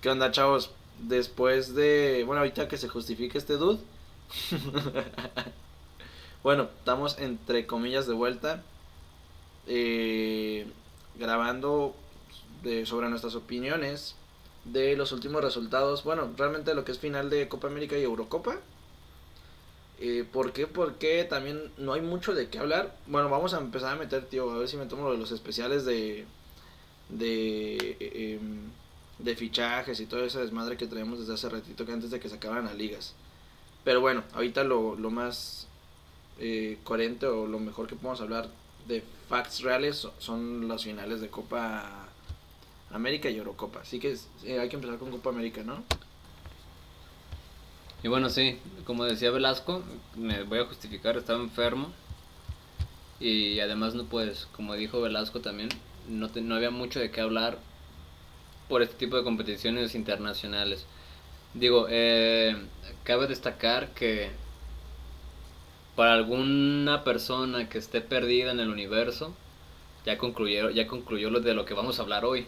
¿Qué onda, chavos? Después de. Bueno, ahorita que se justifique este dude. bueno, estamos entre comillas de vuelta. eh, grabando de, sobre nuestras opiniones de los últimos resultados. Bueno, realmente lo que es final de Copa América y Eurocopa. Eh, ¿Por qué? Porque también no hay mucho de qué hablar. Bueno, vamos a empezar a meter, tío, a ver si me tomo los especiales de. de. eh, em, de fichajes y todo ese desmadre que traemos desde hace ratito que antes de que se acabaran las ligas. Pero bueno, ahorita lo, lo más eh, coherente o lo mejor que podemos hablar de facts reales so- son las finales de Copa América y Eurocopa. Así que eh, hay que empezar con Copa América, ¿no? Y bueno, sí, como decía Velasco, me voy a justificar, estaba enfermo. Y además, no pues, como dijo Velasco también, no, te- no había mucho de qué hablar por este tipo de competiciones internacionales. Digo, eh, cabe destacar que para alguna persona que esté perdida en el universo, ya concluyó, ya concluyó lo de lo que vamos a hablar hoy.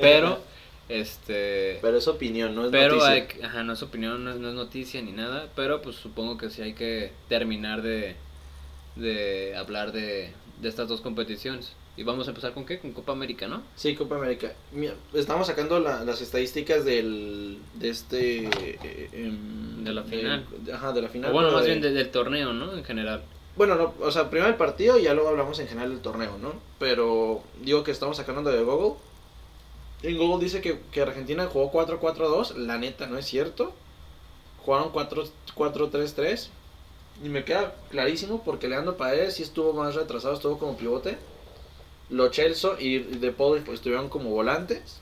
Pero, este... Pero es opinión, no es Pero noticia. hay ajá, no es opinión, no es, no es noticia ni nada, pero pues supongo que sí hay que terminar de, de hablar de, de estas dos competiciones. Y vamos a empezar con qué? Con Copa América, ¿no? Sí, Copa América. Mira, estamos sacando la- las estadísticas del de este eh, em, De la final. de- ajá, de la final. o bueno, más de- bien de- del torneo, ¿no? En general. Bueno, no, o sea, primero el partido y ya luego hablamos en general del torneo, ¿no? Pero digo que estamos sacando de Google. En Google dice que, que Argentina jugó 4-4-2. La neta, no es cierto. Jugaron 4-4-3-3. Y me queda clarísimo porque Leandro Paredes sí estuvo más retrasado, estuvo como pivote. Lo Chelso y De Paul pues, estuvieron como volantes.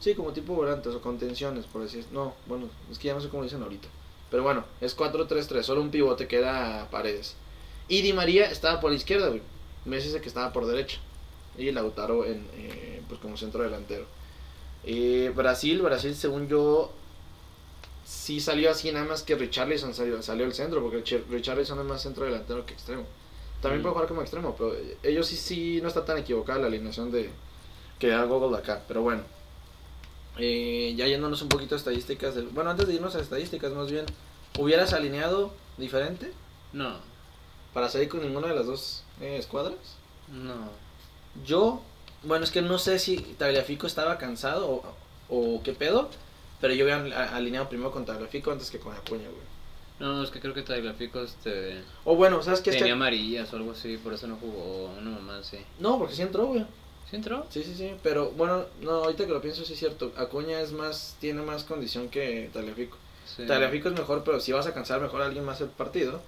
Sí, como tipo volantes o contenciones, por decir. No, bueno, es que ya no sé cómo dicen ahorita. Pero bueno, es 4-3-3, solo un pivote que era Paredes. Y Di María estaba por la izquierda, güey. Messi dice que estaba por derecha. Y Lautaro en, eh, pues como centro delantero. Brasil, Brasil según yo sí salió así nada más que Richarlison salió, salió al centro, porque Ch- Richarlison es más centro delantero que extremo. También Mm. puede jugar como extremo, pero ellos sí, sí no está tan equivocada la alineación de que da Google de acá. Pero bueno, eh, ya yéndonos un poquito a estadísticas. del- bueno, antes de irnos a estadísticas, más bien, ¿hubieras alineado diferente No, para salir con ninguna de las dos eh, escuadras? no. Yo, bueno, es que no sé si Tagliafico estaba cansado o, o qué pedo, pero yo había alineado primero con Tagliafico antes que con Acuña, güey. No, es que creo que Tagliafico este, O bueno, ¿sabes qué? Que- tenía amarillas o algo así, por eso no jugó una mamá así. No, porque sí entró, güey. ¿Sí entró? Sí, sí, sí, pero bueno, no, ahorita que lo pienso sí es cierto. Acuña es más, tiene más condición que Tagliafico. Sí. Tagliafico es mejor, pero si vas a cansar mejor a alguien más el partido,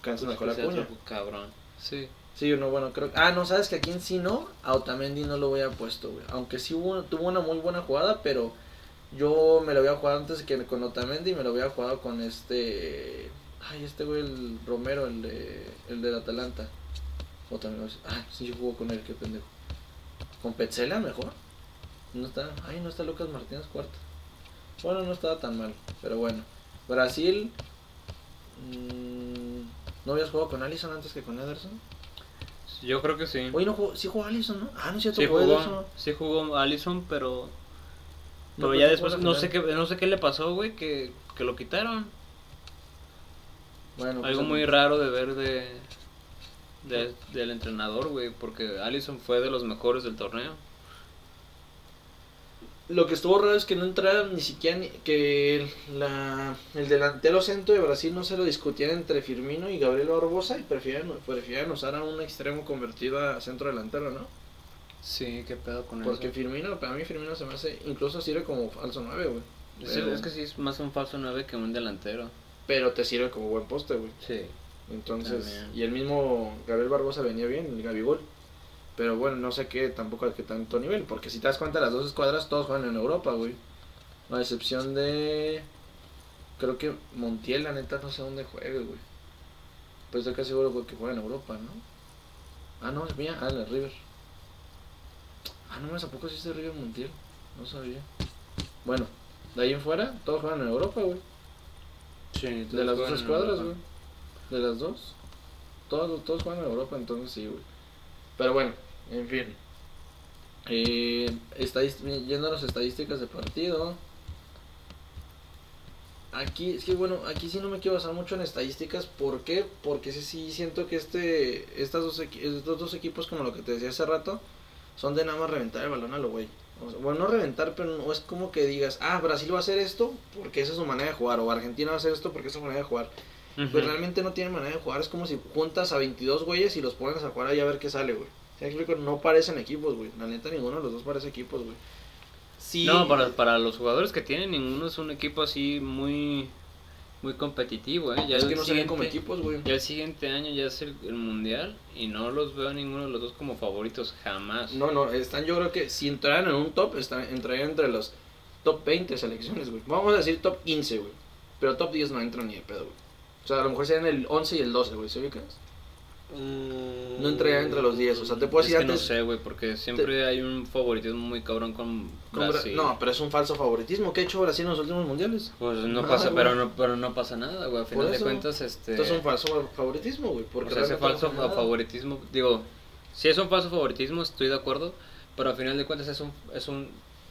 cansas Pues mejor a que Acuña. otro cabrón. Sí. Sí, no, bueno, creo Ah, no, sabes que aquí en sí no, a Otamendi no lo hubiera puesto, güey. Aunque sí hubo, tuvo una muy buena jugada, pero yo me lo había jugado antes que con Otamendi y me lo había jugado con este. Ay, este güey, el Romero, el de el del Atalanta. Otamendi, ah, sí, yo jugó con él, qué pendejo. ¿Con Petzela mejor? No está, ay, no está Lucas Martínez cuarto. Bueno, no estaba tan mal, pero bueno. Brasil. mm, ¿No habías jugado con Allison antes que con Ederson? Yo creo que sí. Oye, no jugó, sí jugó Allison, ¿no? Ah, no es cierto, Sí jugó jugó, Ederson. sí jugó Allison, pero pero pero ya después no sé qué no sé qué le pasó, güey, que, que lo quitaron. Bueno, Algo pues, muy raro de ver de, de- del entrenador, güey, porque Allison fue de los mejores del torneo. Lo que estuvo raro es que no entrara ni siquiera ni- que la, el delantero centro de Brasil no se lo discutían entre Firmino y Gabriel Barbosa y prefieren, prefieren usar a un extremo convertido a centro delantero, ¿no? Sí, qué pedo con Porque eso. Firmino, para mí Firmino se me hace, incluso sirve como falso 9, güey. Sí, es que sí es más un falso 9 que un delantero. pero te sirve como buen poste, güey. Sí. Entonces, También. y el mismo Gabriel Barbosa venía bien, el Gabigol. Pero bueno, no sé qué, tampoco a qué tanto nivel, porque si te das cuenta, las dos escuadras todos juegan en Europa, güey. A excepción de. Creo que Montiel, la neta, no sé dónde juegue, güey. Pero estoy casi seguro güey, que juega en Europa, ¿no? Ah, no, es mía, ah, el River. Ah, no, ¿a poco sí de River Montiel? No sabía. Bueno, de ahí en fuera, todos juegan en Europa, güey. Sí, De las dos escuadras, güey. De las dos. Todos, todos juegan en Europa, entonces sí, güey. Pero bueno, en fin. Eh, yendo a las estadísticas de partido. Aquí, es que bueno, aquí sí no me quiero basar mucho en estadísticas. ¿Por qué? Porque sí, sí siento que este, estas dos, estos dos equipos, como lo que te decía hace rato, son de nada más reventar el balón a lo güey. O sea, bueno, no reventar, pero no es como que digas, ah, Brasil va a hacer esto porque esa es su manera de jugar, o Argentina va a hacer esto porque esa es su manera de jugar. Pues realmente no tienen manera de jugar, es como si juntas a 22 güeyes y los pones a jugar ahí a ver qué sale, güey. ¿Sí me explico? No parecen equipos, güey. La neta, ninguno de los dos parece equipos, güey. Sí. No, para, para los jugadores que tienen, ninguno es un equipo así muy muy competitivo, ¿eh? Ya es el que no se ven como siguiente- equipos, güey. Ya el siguiente año ya es el, el mundial y no los veo a ninguno de los dos como favoritos jamás. No, no, están yo creo que si entraran en un top, están, entrarían entre los top 20 selecciones, güey. Vamos a decir top 15, güey. Pero top 10 no entran ni de pedo, güey. O sea, a lo mejor serían el 11 y el 12, güey, ¿se ubicas? No entraría entre los 10, o sea, te puedo es decir que no antes- sé, güey, porque siempre hay un favoritismo muy cabrón con Con Bra- Brasil. No, pero es un falso favoritismo. ¿Qué ha hecho Brasil en los últimos mundiales? Pues no Nada, pasa, pero no, pero no pasa nada, güey. A final de cuentas, este... Esto es un falso favoritismo, güey. o Porque sea, ese realmente no falso favoritismo, digo, si es un falso favoritismo, estoy de acuerdo, pero a final de cuentas es un, es un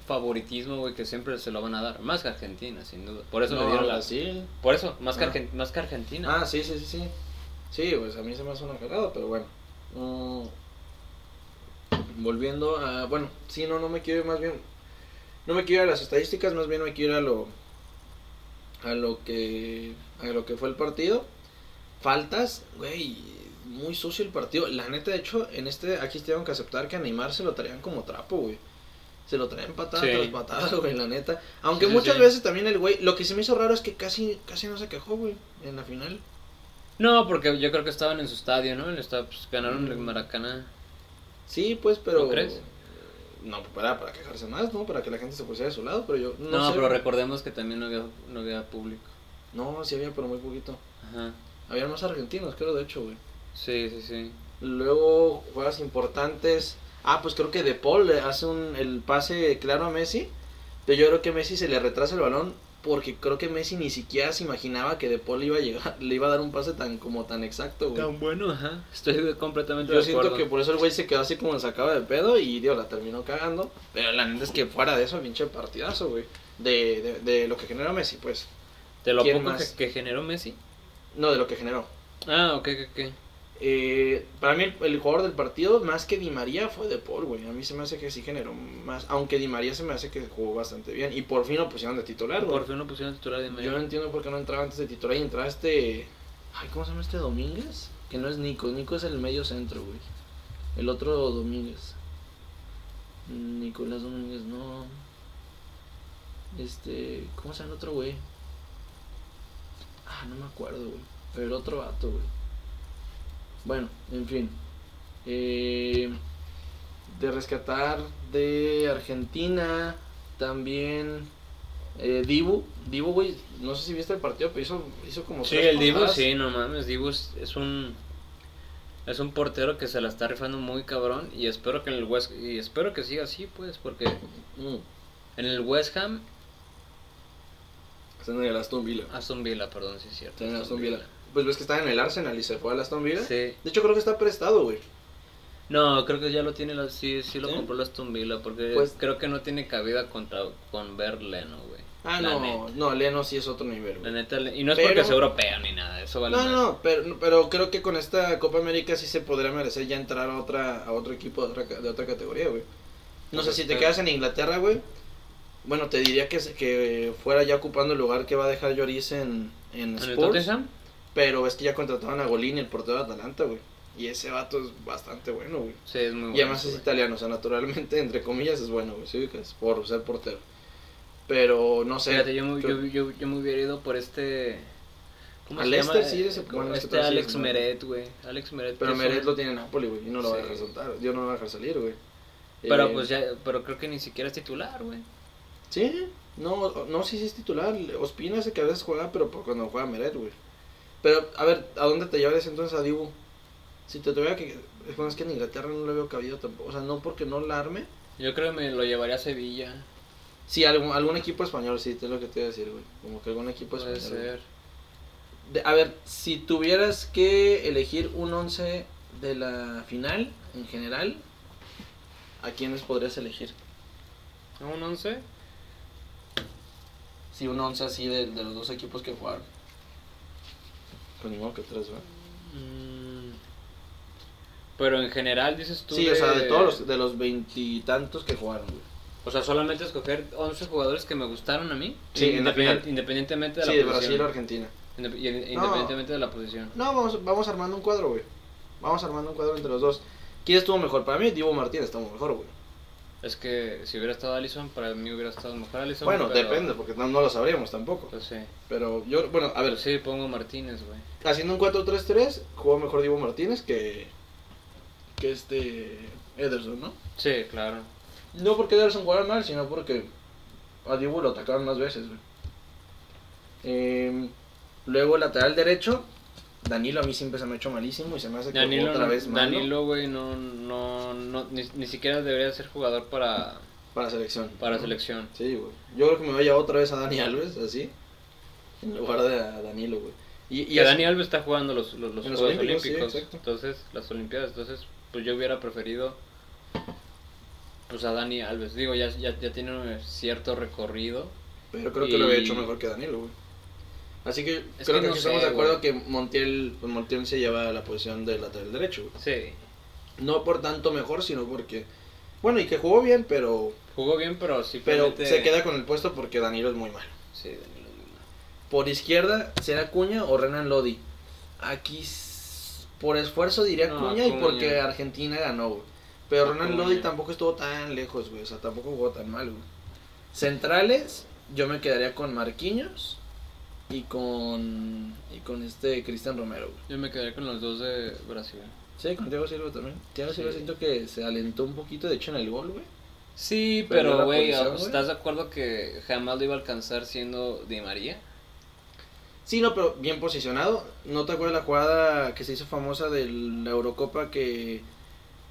favoritismo, güey, que siempre se lo van a dar, más que Argentina, sin duda. Por eso No, le dieron la... Brasil. Por eso, más que, Ah. Argen- más que Argentina. Ah, sí, sí, sí, sí. Sí, pues a mí se me hace una cagada, pero bueno. Volviendo a... Bueno, sí, no, no me quiero ir más bien... No me quiero ir a las estadísticas, más bien me quiero ir a lo... A lo que... A lo que fue el partido. Faltas, güey, muy sucio el partido. La neta, de hecho, en este... Aquí tengo que aceptar que a Neymar se lo traían como trapo, güey. Se lo traían patada Sí. tras patada, güey, la neta. Aunque sí, muchas sí. veces también el güey... Lo que se me hizo raro es que casi, casi no se quejó, güey, en la final. No, porque yo creo que estaban en su estadio, ¿no? Estaba, pues, ganaron el. Maracaná. Sí, pues, pero. ¿No crees? No, para, para quejarse más, ¿no? Para que la gente se pusiera de su lado, pero yo. No, No, sé, pero recordemos que también no había, no había público. No, sí había, pero muy poquito. Ajá. Había más argentinos, creo, de hecho, güey. Sí, sí, sí. Luego, jugadas importantes. Ah, pues creo que De Paul le hace un, el pase claro a Messi. Pero yo creo que Messi se le retrasa el balón porque creo que Messi ni siquiera se imaginaba que De Paul iba a llegar, le iba a dar un pase tan como tan exacto, güey. Tan bueno, ajá. Estoy completamente Yo de siento acuerdo. que por eso el güey se quedó así como sacaba de pedo y Dios la terminó cagando. Pero la neta es que fuera de eso, pinche partidazo, güey. De, de, de lo que generó Messi, pues. ¿De lo ¿Quién poco más? que, que generó Messi? No, de lo que generó. Ah, ok, ok, ok. Eh, para mí el, el jugador del partido, más que Di María, fue De Paul, güey. A mí se me hace que sí generó más. Aunque Di María se me hace que jugó bastante bien. Y por fin lo pusieron de titular, güey. Por fin lo pusieron titular de Yo no entiendo por qué no entraba antes de titular y entraba este... Ay, ¿cómo se llama este Domínguez? Que no es Nico, Nico es el medio centro, güey. El otro Domínguez. Nicolás Domínguez, no. Este, ¿cómo se llama el otro güey? Ah, no me acuerdo, güey. Pero el otro vato, güey. Bueno, en fin. Eh, de rescatar de Argentina, también eh, Dibu. Dibu, güey, no sé si viste el partido, pero hizo, hizo como Sí, el Dibu, sí, no mames. Dibu es, es un. Es un portero que se la está rifando muy cabrón. Y espero que en el West. Y espero que siga así, pues. Porque Mm, en el West Ham. está en el Aston Villa. Aston Villa, perdón, sí es cierto. Está en el Aston Villa. Pues ves que está en el Arsenal y se fue al Aston Villa. Sí. De hecho, creo que está prestado, güey. No, creo que ya lo tiene, la, sí, sí lo ¿Sí? compró el Aston Villa, porque Pues- creo que no tiene cabida contra, con ver Leno, güey. Ah, La no, neta. no, Leno sí es otro nivel, La güey. neta, le- y no es Pero- porque sea europeo ni nada, eso vale No, más. no, pero, pero creo que con esta Copa América sí se podría merecer ya entrar a otra a otro equipo de otra, ca- de otra categoría, güey. No sé Pues si te quedas en Inglaterra, güey. Bueno, te diría que, se- que fuera ya ocupando el lugar que va a dejar Lloris en, en ¿En el Spurs. Tottenham? Pero es que ya contrataron a Golini, el portero de Atalanta, güey. Y ese vato es bastante bueno, güey. Sí, es muy bueno. Y además es güey. italiano, o sea, naturalmente, entre comillas, es bueno, güey. ¿sí ubicas? Por ser portero. Pero no sé. Fíjate, yo, me- yo, yo, yo me hubiera ido por este... ¿Cómo A se Leicester, llama? sí, ese- bueno, es este sí, Alex es, ¿no? Meret, güey. Alex Meret. Pero es Meret lo tiene en Napoli, güey. Y no lo va a Sí. dejar soltar. Yo no lo voy a dejar salir, güey. Pero Eh, pues ya, pero creo que ni siquiera es titular, güey. Sí, no, no sé si es titular. Ospina ese que a veces juega, pero por cuando juega Meret, güey. Pero, a ver, ¿a dónde te llevarías entonces a Dibu? Si te tuviera que. Bueno, es que en Inglaterra no le veo cabido tampoco. O sea, no porque no la arme. Yo creo que me lo llevaría a Sevilla. Sí, algún, algún equipo español, sí, es lo que te iba a decir, güey. Como que algún equipo Puede español. ser. De- a ver, si tuvieras que elegir un 11 de la final en general, ¿a quiénes podrías elegir? ¿A un 11? Sí, un 11 así de, de los dos equipos que jugaron. Pues ni modo que tres, ¿verdad? Mm, Pero en general dices tú. Sí, o sea, de todos los, de los veintitantos que jugaron, güey. O sea, solamente escoger 11 jugadores que me gustaron a mí. Sí, independientemente de la Sí, de posición. Brasil o Argentina. Indep- Independientemente de la posición. No, vamos, vamos armando un cuadro, güey. Vamos armando un cuadro entre los dos. ¿Quién estuvo mejor? Para mí, Divo Martínez estuvo mejor, güey. Es que si hubiera estado Allison, para mí hubiera estado mejor Allison. Bueno, pero- depende, porque no, no lo sabríamos tampoco. Pues sí. Pero yo, bueno, a ver, Pero sí, pongo Martínez, güey. haciendo un 4-3-3, jugó mejor Divo Martínez que, que este Ederson, ¿no? Sí, claro. No porque Ederson jugara mal, sino porque a Divo lo atacaron más veces, güey. Eh, luego, lateral derecho, Danilo a mí siempre se me ha hecho malísimo y se me hace que Danilo, otra vez malo Danilo, güey, no, no, no, ni, ni siquiera debería ser jugador para, para selección. para ¿no? selección. Sí, güey. Yo creo que me voy a llevar otra vez a Dani Alves, así, en lugar de a Danilo, güey. Y, y que Dani Alves está jugando los, los, los En los Juegos Olímpicos, sí, Olímpicos. exacto. entonces, las Olimpiadas. Entonces, pues yo hubiera preferido pues a Dani Alves. Digo, ya, ya, ya tiene un cierto recorrido. Pero creo que lo había Y- hecho mejor que Danilo, güey. Así que Es creo que que, no sé, estamos de acuerdo güey. que Montiel, pues Montiel se lleva la posición de lateral derecho, güey. Sí. No por tanto mejor, sino porque... Bueno, y que jugó bien, pero Jugó bien, pero pero simplemente... se queda con el puesto porque Danilo es muy malo. Sí, Danilo es muy malo. Por izquierda, ¿será Cuña o Renan Lodi? Aquí, por esfuerzo diría No, Cuña y porque Argentina ganó, güey. Pero Renan Acuña. Lodi tampoco estuvo tan lejos, güey. O sea, tampoco jugó tan mal, güey. Centrales, yo me quedaría con Marquinhos y con y con este Cristian Romero, güey. Yo me quedé con los dos de Brasil. Sí, con Thiago Silva también. Thiago Silva Sí. siento que se alentó un poquito, de hecho, en el gol, güey. Sí, pero güey. ¿estás de acuerdo que jamás lo iba a alcanzar siendo Di María? Sí, no, pero bien posicionado. ¿No te acuerdas la jugada que se hizo famosa de la Eurocopa que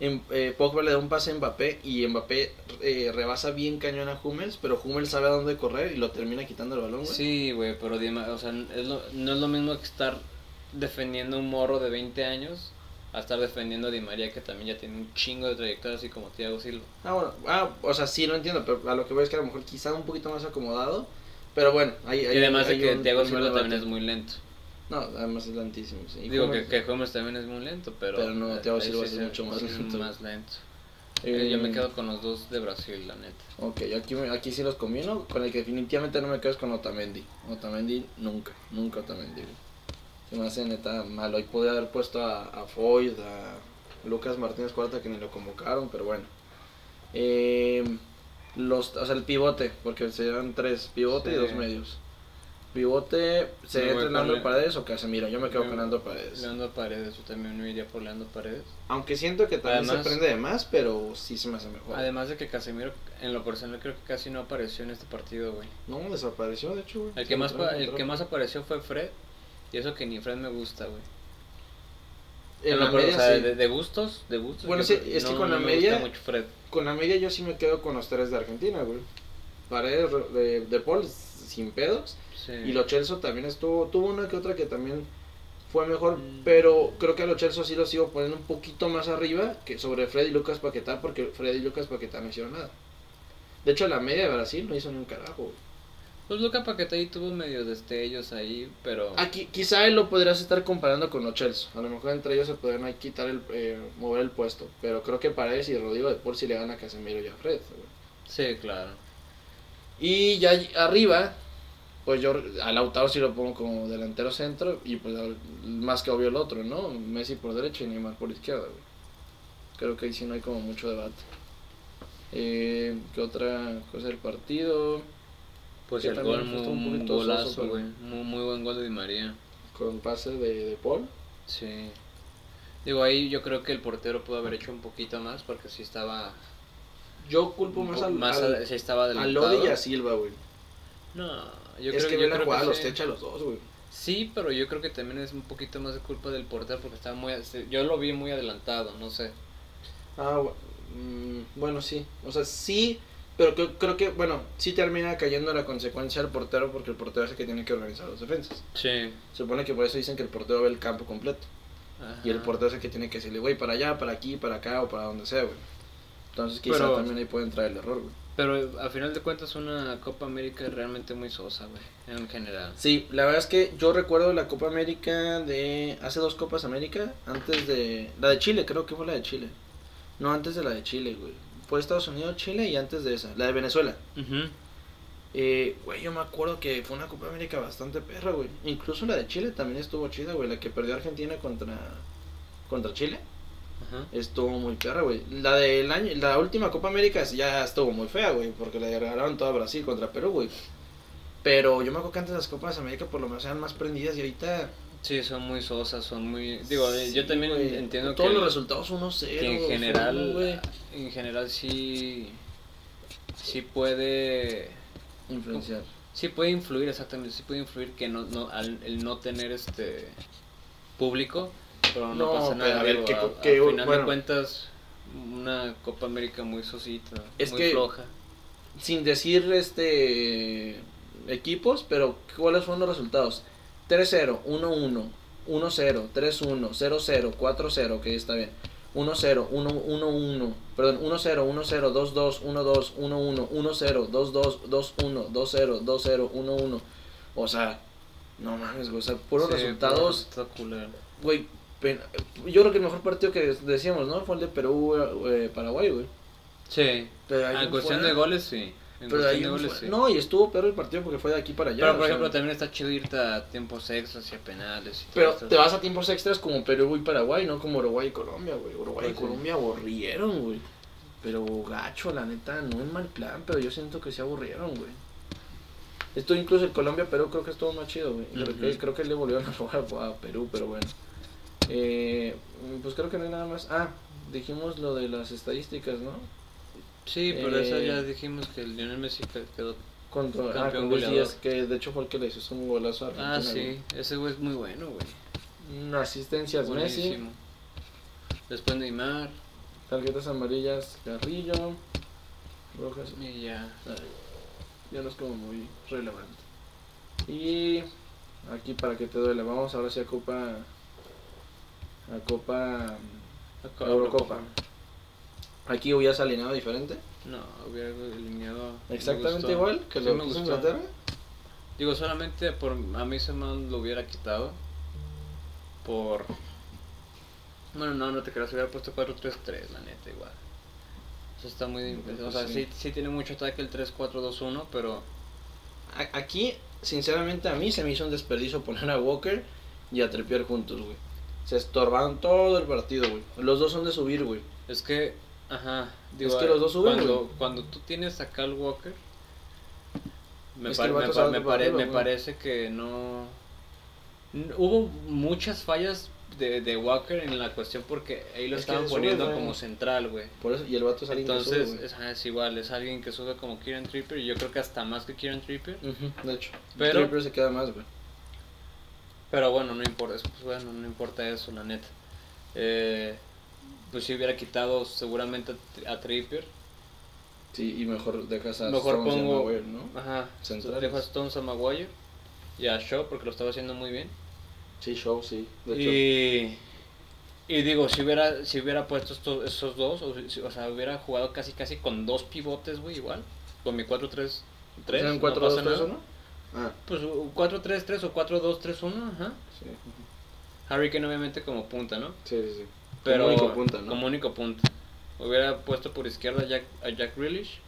em- eh, Pogba le da un pase a Mbappé y Mbappé eh, rebasa bien cañón a Hummels, pero Hummels sabe a dónde correr y lo termina quitando el balón, güey? Sí, güey, pero o sea, es lo- no es lo mismo que estar defendiendo un morro de 20 años a estar defendiendo a Di María que también ya tiene un chingo de trayectoria así como Thiago Silva. Ah, bueno, ah, o sea, sí lo entiendo, pero a lo que voy es que a lo mejor quizá un poquito más acomodado, pero bueno, ahí... y además de hay que un- Thiago Silva también es muy lento. No, además es lentísimo, sí. Digo que, que Hummels también es muy lento, pero... Pero no, eh, Silva sí es se- mucho más lento. más lento. Eh, Yo me quedo con los dos de Brasil, la neta. Ok, yo aquí, aquí sí los combino. Con el que definitivamente no me quedo es con Otamendi. Otamendi nunca, nunca Otamendi. Se me hace neta malo. Ahí podía haber puesto a, a Foyt, a Lucas Martínez Cuarta que ni lo convocaron, pero bueno. Eh, los, o sea, el pivote, porque serían tres, pivote y dos medios. Pivote, ¿sería Me voy entre con Leandro Le- Paredes o Casemiro? Yo me quedo con Leandro Paredes. Leandro Paredes, yo también me iría por Leandro Paredes. Aunque siento que también Además- se prende de más, pero sí se me hace mejor. Además de que Casemiro, en lo personal, creo que casi no apareció en este partido, güey. no, desapareció, de hecho, güey. El Se que, más, el que más apareció fue Fred. Y eso que ni Fred me gusta, güey. En No, la media, o sea, sí. de, de gustos, de gustos. Bueno, sí, es que con no la me media- gusta mucho Fred. Con la media yo sí me quedo con los tres de Argentina, güey. Paredes de, de Paul sin pedos. Sí. Y Lo Celso también estuvo, tuvo una que otra que también fue mejor, Mm. pero creo que a Lo Celso sí lo sigo poniendo un poquito más arriba que sobre Fred y Lucas Paquetá, porque Fred y Lucas Paquetá no hicieron nada. De hecho, la media de Brasil no hizo ni un carajo, güey. Pues Luca Paquetá ahí tuvo medio destellos ahí, pero... Aquí, quizá él lo podrías estar comparando con Lo Celso. A lo mejor entre ellos se podrían ahí quitar el, eh, mover el puesto. Pero creo que Paredes y Rodrigo de Paul sí le gana a Casemiro y a Fred, güey. Sí, claro. Y ya arriba, pues yo a Lautaro sí lo pongo como delantero centro y pues más que obvio el otro, ¿no? Messi por derecha y Neymar por izquierda, güey. Creo que ahí sí no hay como mucho debate. Eh, ¿Qué otra cosa del partido? Pues el gol, fue muy, un golazo, soso, güey. Muy, muy buen gol de Di María. Con pase de, de Paul. Sí. Digo, ahí yo creo que el portero pudo haber hecho un poquito más porque sí estaba... Yo culpo más al, más al, estaba a. Lodi y a Silva, güey. No, yo Es creo, que yo a creo jugar que los sí. techa a los dos, güey. Sí, pero yo creo que también es un poquito más de culpa del portero porque estaba muy... Yo lo vi muy adelantado, no sé. Ah, mm, bueno, sí. O sea, sí, pero creo, creo que, bueno, sí termina cayendo la consecuencia del portero porque el portero es el que tiene que organizar las defensas. Sí. Se supone que por eso dicen que el portero ve el campo completo. Y el portero es el que tiene que decirle, güey, para allá, para aquí, para acá o para donde sea, güey. Entonces quizá Pero- también ahí puede entrar el error, güey. Pero a final de cuentas una Copa América realmente muy sosa, güey, en general. Sí, la verdad es que yo recuerdo la Copa América de hace dos Copas América, antes de la de Chile, creo que fue la de Chile. No, antes de la de Chile, güey. Fue Estados Unidos, Chile y antes de esa, la de Venezuela. Eh, güey, yo me acuerdo que fue una Copa América bastante perra, güey. Incluso la de Chile también estuvo chida, güey, la que perdió Argentina contra contra Chile. Ajá. Estuvo muy perra, güey. La del año, la última Copa América ya estuvo muy fea, güey, porque le regalaron todo a Brasil contra Perú, güey. Pero yo me acuerdo que antes las Copas América por lo menos eran más prendidas y ahorita Sí, son muy sosas, son muy... Digo, yo también entiendo todos que, los resultados 1-0. que en general, en general sí, sí puede, influenciar. sí puede influir, exactamente, sí puede influir que no, no, al, el no tener este público, pero no, No, pasa nada, a ver, digo, que- a- al final bueno. de cuentas, una Copa América muy sosita, Es muy que- floja. Sin decir este equipos, pero ¿cuáles fueron los resultados? 3-0, 1-1, 1-0, 3-1, 0-0, 4-0, que está bien. 1-0, 1-1, perdón, 1-0, 1-0, 2-2, 1-2, 1-1, 1-0, 2-2, 2-1, 2-0, 2-0, 1-1. O sea, no mames, güey, o sea, puros Sí, resultados, güey. Yo creo que el mejor partido que decíamos, ¿no? Fue el de Perú-Paraguay, güey. Sí, Pero ahí en cuestión fuera- de goles sí. En Pero cuestión de goles sí. No, y estuvo peor el partido porque fue de aquí para allá. Pero por sea, ejemplo también está chido irte a tiempos extras y a penales. y Pero te vas a tiempos extras como Perú y Paraguay, no como Uruguay y Colombia, güey. Uruguay y Pues sí. Colombia aburrieron, güey. Pero gacho, la neta, no en mal plan, pero yo siento que se aburrieron, güey. Esto incluso el Colombia-Perú creo que estuvo más chido, güey. Creo, que, creo que le volvieron a robar a Perú, pero bueno. Eh, pues creo que no hay nada más. Ah, dijimos lo de las estadísticas, ¿no? Sí, pero eso Eh, ya dijimos que el Lionel Messi que- quedó... Contra ah, Campeón con Luis goleador. Díaz, que de hecho fue el que le hizo un golazo a Argentina. Ah, sí, ese güey es muy bueno, güey. güey. Una asistencia Messi. Después Neymar Tarjetas amarillas, Carrillo. Rojas. y ya. ah, Ya no es como muy relevante. Y aquí para que te duele, vamos ahora sí a Copa. A Copa. Acá- Eurocopa. Aquí hubieras alineado diferente. No, hubiera me Exactamente igual que Sí lo que. Inglaterra. Digo, solamente por a mí se me lo hubiera quitado. Por. Bueno, no, no te creas, hubiera puesto 4-3-3, la neta, igual. Eso está muy. Pues O sea, sí. sí, sí tiene mucho ataque el 3-4-2-1, pero. A- Aquí, sinceramente, a mí se me hizo un desperdicio poner a Walker y a Trippier juntos, güey. Se estorbaron todo el partido, güey. Los dos son de subir, güey. Es que. Ajá. Es que los dos suben, cuando, güey. cuando tú tienes a Cal Walker. Me, que me, pa- me pare- parece que no. Hubo muchas fallas de, de Walker en la cuestión porque ahí lo Es que estaban sube, poniendo como central, güey. Por eso, y el vato es alguien que Entonces, sube, güey. es, es igual, es alguien que sube como Kieran Tripper y yo creo que hasta más que Kieran Tripper. De hecho. Pero- se queda más, güey. Pero bueno, no importa, pues bueno, no importa eso, la neta. Eh, pues si hubiera quitado seguramente a, a Trippier. Sí, y mejor dejas a mejor Stones pongo, y a Maguire, ¿no? Ajá, Centrales. dejo a Stones a Maguire y a Shaw porque lo estaba haciendo muy bien. Sí, Shaw, sí. De hecho. Y, y digo, si hubiera, si hubiera puesto estos, esos dos, o, si, o sea, hubiera jugado casi casi con dos pivotes, güey, igual, con mi 4-3-3. ¿Eran 4-2-3-1? Ah, Pues 4-3-3 o 4-2-3-1, ajá. sí. Harry Kane obviamente como punta, ¿no? Sí, sí, sí. Pero Como único punta, ¿no? Como único punta. Hubiera puesto por izquierda a Jack, a Jack Grealish,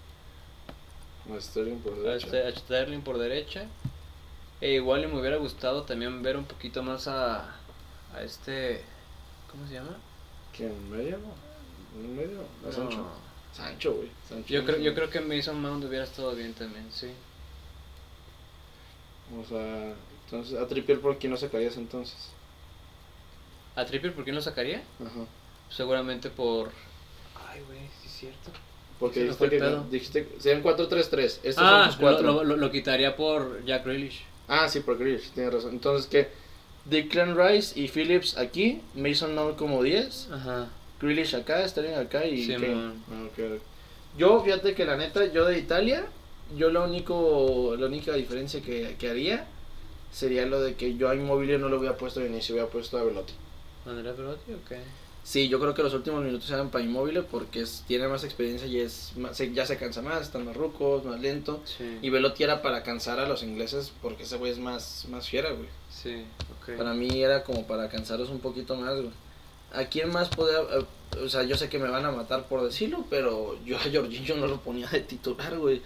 A Sterling por derecha. a Sterling por derecha. E igual y me hubiera gustado también ver un poquito más a, a este... ¿Cómo se llama? ¿Quién? ¿En medio? ¿En medio? ¿A No. Sancho? Sancho, güey. Sancho. Yo creo, yo creo que Mason Mount hubiera estado bien también, sí. O sea, entonces, a Trippier por quién no sacarías entonces. ¿A Trippier por qué no sacaría? Ajá. Seguramente por... Ay, güey, sí es cierto. Porque me dijiste que dijiste serían 4-3-3. Estos son Ah, tus cuatro. lo, lo- lo quitaría por Jack Grealish. Ah, sí, por Grealish, tienes razón. Entonces, ¿qué? Declan Rice y Phillips aquí, Mason Mount como 10, Ajá. Grealish acá, Sterling acá y Sí, Kane. man. Ah, ok, ok. Yo, fíjate que la neta, yo de Italia, yo lo único, la única diferencia que, que haría sería lo de que yo a Inmobiliario no lo hubiera puesto de inicio, hubiera puesto a Velotti. ¿Andrea Perotti? Ok. Sí, yo creo que los últimos minutos eran para Inmóvil porque es, tiene más experiencia y es más- se- ya se cansa más, está más rucos, más lento. Sí. Y Velotti era para cansar a los ingleses porque ese güey es más, más fiera, güey. Sí, ok. Para mí era como para cansarlos un poquito más, güey. ¿A quién más podía...? eh, O sea, yo sé que me van a matar por decirlo, pero yo a Jorginho no lo ponía de titular, güey.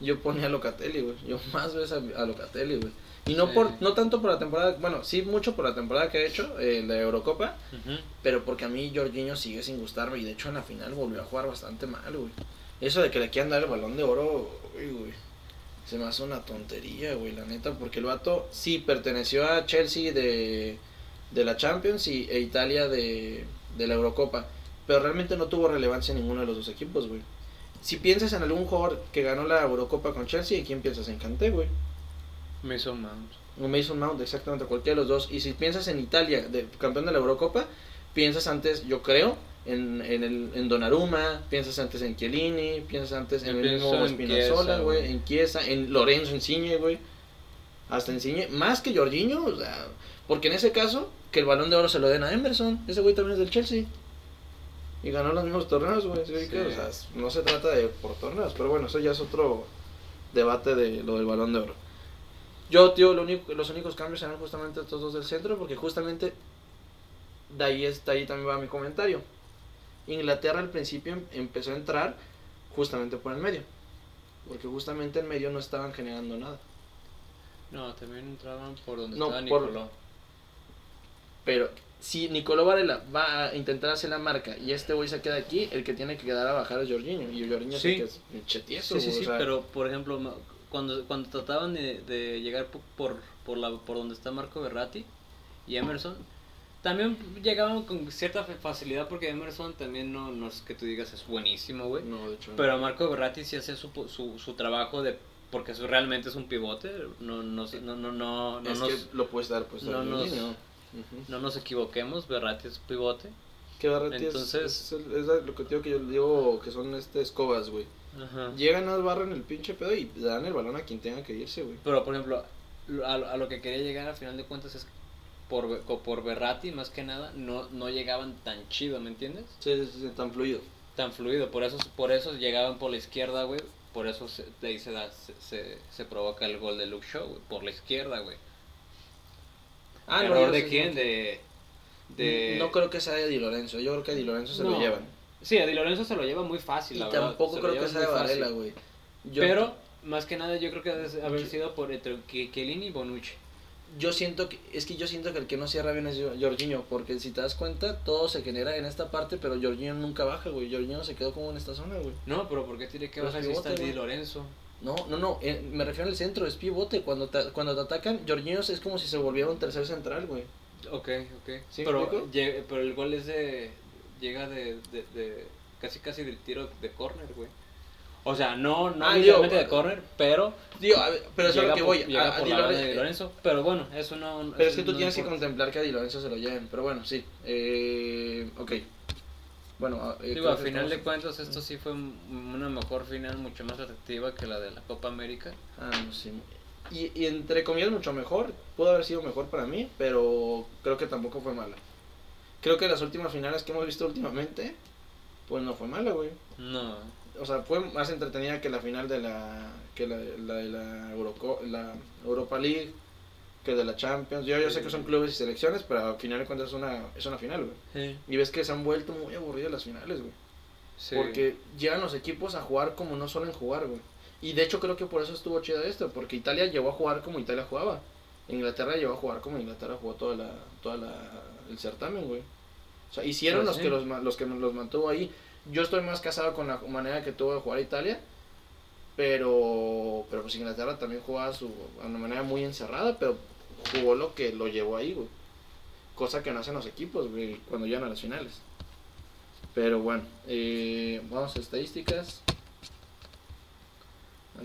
Yo ponía a Locatelli, güey. Yo más veces a, a Locatelli, güey. Y no Sí. por no tanto por la temporada... Bueno, sí mucho por la temporada que ha hecho, eh, la Eurocopa. Pero porque a mí Jorginho sigue sin gustarme. Y de hecho en la final volvió a jugar bastante mal, güey. Eso de que le quieran dar el balón de oro, uy, güey. Se me hace una tontería, güey, la neta. Porque el vato sí perteneció a Chelsea de, de la Champions y, e Italia de, de la Eurocopa. Pero realmente no tuvo relevancia en ninguno de los dos equipos, güey. Si piensas en algún jugador que ganó la Eurocopa con Chelsea, ¿en quién piensas? En Kanté, güey. Mason Mount. O Mason Mount, exactamente, cualquiera de los dos. Y si piensas en Italia, de, campeón de la Eurocopa, piensas antes, yo creo, en, en, el, en Donnarumma, piensas antes en Chiellini, piensas antes en Yo el mismo Spinazzola, güey. en Chiesa, en Lorenzo Insigne, güey. Hasta Insigne, más que Jorginho, o sea, porque en ese caso, que el balón de oro se lo den a Emerson, ese güey también es del Chelsea. Y ganó los mismos torneos, güey. ¿sí? O sea, no se trata de por torneos, pero bueno, eso ya es otro debate de lo del balón de oro. Yo, tío, lo único, los únicos cambios serán justamente estos dos del centro, porque justamente de ahí, es, de ahí también va mi comentario. Inglaterra al principio em- empezó a entrar justamente por el medio, porque justamente en medio no estaban generando nada. No, también entraban por donde No, estaba por- Nicoló. Pero si Nicolò Varela va a intentar hacer la marca y este güey se queda aquí, el que tiene que quedar a bajar es Jorginho. Y Jorginho Sí. que es pinche tieso, Sí, sí, sí, o sea, pero por ejemplo, cuando, cuando trataban de, de llegar po- por, por, la, por donde está Marco Berratti y Emerson, también llegaban con cierta fa- facilidad porque Emerson también no, no es que tú digas es buenísimo, güey. No, de hecho. Pero Marco Berratti sí hace su, su, su trabajo de porque eso realmente es un pivote, no, no, no, no, no, no es nos, que lo puedes dar, pues, no nos- No nos equivoquemos, Berratti es pivote. Que Barretti es- Entonces- es, el- es lo que digo que yo digo que son este escobas, güey. Ajá. Llegan al barro en el pinche pedo y dan el balón a quien tenga que irse, güey. Pero, por ejemplo, lo- a, a lo que quería llegar al final de cuentas es que por, por Berratti, más que nada, no, no llegaban tan chido, ¿me entiendes? Sí, sí, sí, tan fluido. Tan fluido. Por eso, por eso llegaban por la izquierda, güey. Por eso se, de ahí se, da, se, se, se provoca el gol de Luke Shaw, güey. Por la izquierda, güey. Ah, no, ¿Error yo de quién? no. De, de... No creo que sea de Di Lorenzo. Yo creo que a Di Lorenzo se lo No. llevan. Sí, a Di Lorenzo se lo lleva muy fácil, Y la verdad. tampoco creo que sea de. Varela, güey. Yo- Pero, más que nada, yo creo que debe haber sido por entre Ke- Chiellini y Bonucci. yo siento que es que yo siento que el que no cierra bien es Jorginho porque si te das cuenta todo se genera en esta parte pero Jorginho nunca baja güey Jorginho se quedó como en esta zona güey No, pero ¿por qué tiene que bajar si está Di. Lorenzo? No no no eh, me refiero al centro es pivote cuando te, cuando te atacan Jorginho es como si se volviera un tercer central güey Ok, ok. ¿Sí pero, pero el gol es de. Llega de. de, de- casi casi del tiro de córner, güey. O sea, no, no Ah, digo, de córner, pero. Digo, ver, pero eso es lo que por- voy llega a- a por Di banda Lorenzo- de Lorenzo. Pero bueno, eso no. pero es que tú no tienes que contemplar que a Di Lorenzo se lo lleven pero bueno sí eh, ok bueno eh, Digo, a final de cuentas, esto sí fue un- una mejor final, mucho más atractiva que la de la Copa América. Ah, no, sí. Y, y entre comillas mucho mejor, pudo haber sido mejor para mí, pero creo que tampoco fue mala. Creo que las últimas finales que hemos visto últimamente, pues no fue mala, güey. No. O sea, fue más entretenida que la final de la que la, la de la, Euroco- la Europa League, que de la Champions. Yo, yo sé que son clubes y selecciones, pero al final de cuentas es una, es una final, güey. Sí. Y ves que se han vuelto muy aburridas las finales, güey. sí. Porque llegan los equipos a jugar como no suelen jugar, güey. Y de hecho creo que por eso estuvo chido esto, porque Italia llegó a jugar como Italia jugaba. Inglaterra llegó a jugar como Inglaterra jugó toda la, toda la, el certamen, güey. O sea, hicieron Pues los sí. que los, que los mantuvo ahí. Yo estoy más casado con la manera que tuvo de jugar Italia, pero pero pues Inglaterra también jugaba su a una manera muy encerrada, pero jugó lo que lo llevó ahí, güey. Cosa que no hacen los equipos, güey, cuando llegan a las finales. Pero bueno, eh, vamos a estadísticas.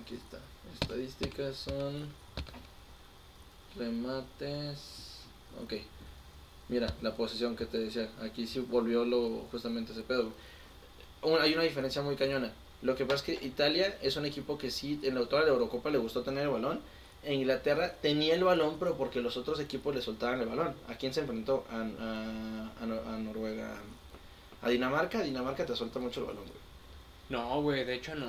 Aquí está. Estadísticas son remates. Ok. Mira, la posición que te decía. Aquí sí volvió lo justamente ese pedo. Un- hay una diferencia muy cañona. Lo que pasa es que Italia es un equipo que sí, en la toda la Eurocopa le gustó tener el balón. En Inglaterra tenía el balón, pero porque los otros equipos le soltaban el balón. ¿A quién se enfrentó? A, a, a a Noruega. A Dinamarca, Dinamarca te suelta mucho el balón, güey. No, güey, de hecho no.